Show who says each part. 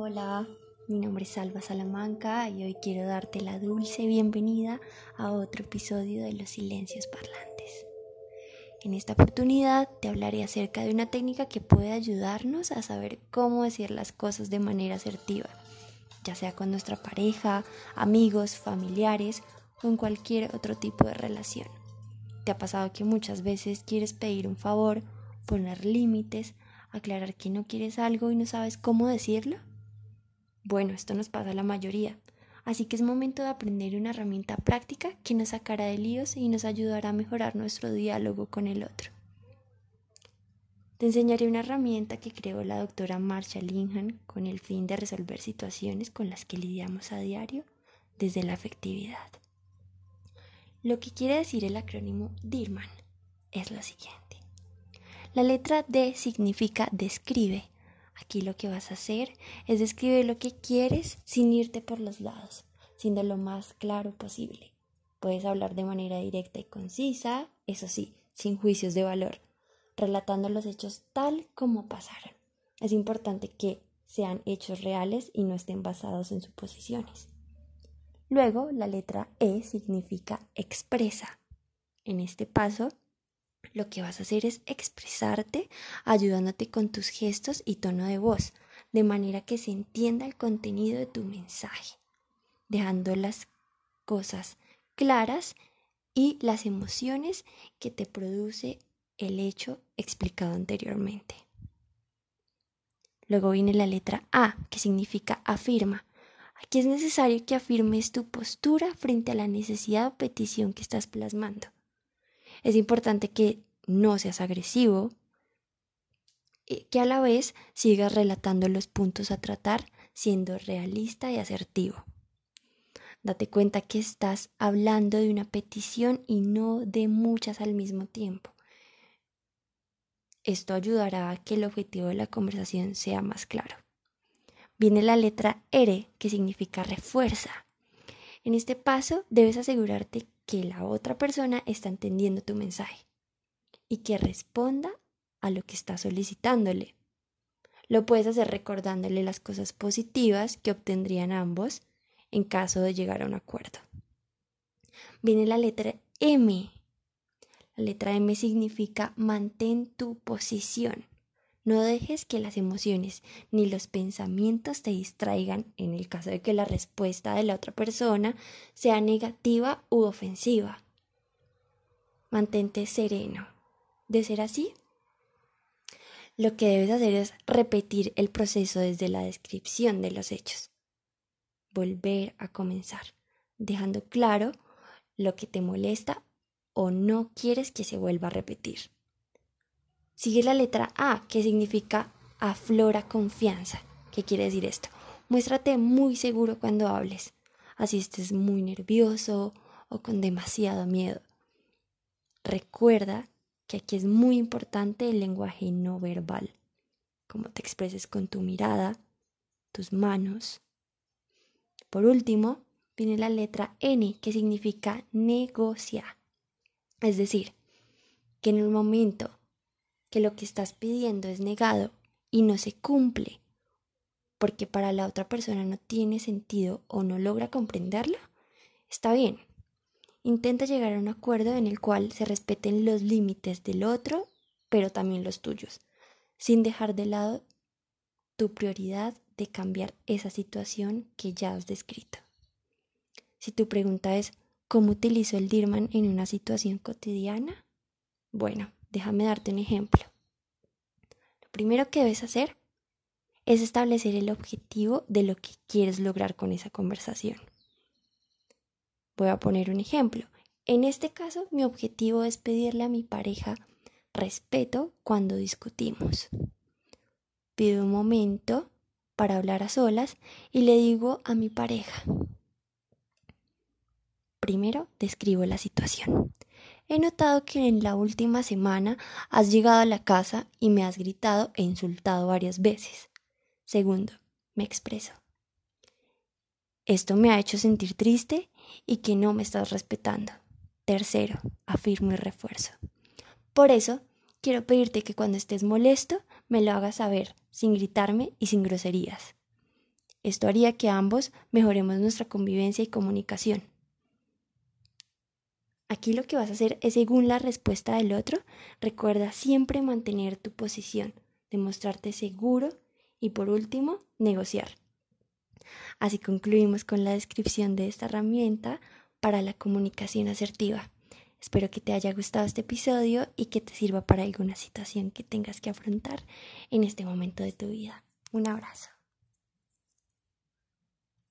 Speaker 1: Hola, mi nombre es Salva Salamanca y hoy quiero darte la dulce bienvenida a otro episodio de Los Silencios Parlantes. En esta oportunidad te hablaré acerca de una técnica que puede ayudarnos a saber cómo decir las cosas de manera asertiva, ya sea con nuestra pareja, amigos, familiares o en cualquier otro tipo de relación. ¿Te ha pasado que muchas veces quieres pedir un favor, poner límites, aclarar que no quieres algo y no sabes cómo decirlo? Bueno, esto nos pasa a la mayoría, así que es momento de aprender una herramienta práctica que nos sacará de líos y nos ayudará a mejorar nuestro diálogo con el otro. Te enseñaré una herramienta que creó la doctora Marcia Linhan con el fin de resolver situaciones con las que lidiamos a diario desde la afectividad. Lo que quiere decir el acrónimo DIRMAN es lo siguiente. La letra D significa describe, Aquí lo que vas a hacer es describir lo que quieres sin irte por los lados, siendo lo más claro posible. Puedes hablar de manera directa y concisa, eso sí, sin juicios de valor, relatando los hechos tal como pasaron. Es importante que sean hechos reales y no estén basados en suposiciones. Luego, la letra E significa expresa. En este paso, lo que vas a hacer es expresarte ayudándote con tus gestos y tono de voz, de manera que se entienda el contenido de tu mensaje, dejando las cosas claras y las emociones que te produce el hecho explicado anteriormente. Luego viene la letra A, que significa afirma. Aquí es necesario que afirmes tu postura frente a la necesidad o petición que estás plasmando. Es importante que no seas agresivo, y que a la vez sigas relatando los puntos a tratar siendo realista y asertivo. Date cuenta que estás hablando de una petición y no de muchas al mismo tiempo. Esto ayudará a que el objetivo de la conversación sea más claro. Viene la letra R, que significa refuerza. En este paso debes asegurarte que la otra persona está entendiendo tu mensaje y que responda a lo que está solicitándole. Lo puedes hacer recordándole las cosas positivas que obtendrían ambos en caso de llegar a un acuerdo. Viene la letra M. La letra M significa mantén tu posición. No dejes que las emociones ni los pensamientos te distraigan en el caso de que la respuesta de la otra persona sea negativa u ofensiva. Mantente sereno. De ser así, lo que debes hacer es repetir el proceso desde la descripción de los hechos. Volver a comenzar, dejando claro lo que te molesta o no quieres que se vuelva a repetir. Sigue la letra A, que significa aflora confianza. ¿Qué quiere decir esto? Muéstrate muy seguro cuando hables, así estés muy nervioso o con demasiado miedo. Recuerda que aquí es muy importante el lenguaje no verbal, cómo te expreses con tu mirada, tus manos. Por último, viene la letra N, que significa negocia. Es decir, que en el momento que lo que estás pidiendo es negado y no se cumple, porque para la otra persona no tiene sentido o no logra comprenderlo, está bien, Intenta llegar a un acuerdo en el cual se respeten los límites del otro, pero también los tuyos, sin dejar de lado tu prioridad de cambiar esa situación que ya has descrito. Si tu pregunta es ¿cómo utilizo el DIRMAN en una situación cotidiana? Bueno, déjame darte un ejemplo. Lo primero que debes hacer es establecer el objetivo de lo que quieres lograr con esa conversación. Voy a poner un ejemplo. En este caso, mi objetivo es pedirle a mi pareja respeto cuando discutimos. Pido un momento para hablar a solas y le digo a mi pareja. Primero, describo la situación. He notado que en la última semana has llegado a la casa y me has gritado e insultado varias veces. Segundo, me expreso. Esto me ha hecho sentir triste y que no me estás respetando. Tercero, afirmo y refuerzo. Por eso, quiero pedirte que cuando estés molesto me lo hagas saber, sin gritarme y sin groserías. Esto haría que ambos mejoremos nuestra convivencia y comunicación. Aquí lo que vas a hacer es según la respuesta del otro, recuerda siempre mantener tu posición, demostrarte seguro y por último, negociar. Así concluimos con la descripción de esta herramienta para la comunicación asertiva. Espero que te haya gustado este episodio y que te sirva para alguna situación que tengas que afrontar en este momento de tu vida. Un abrazo.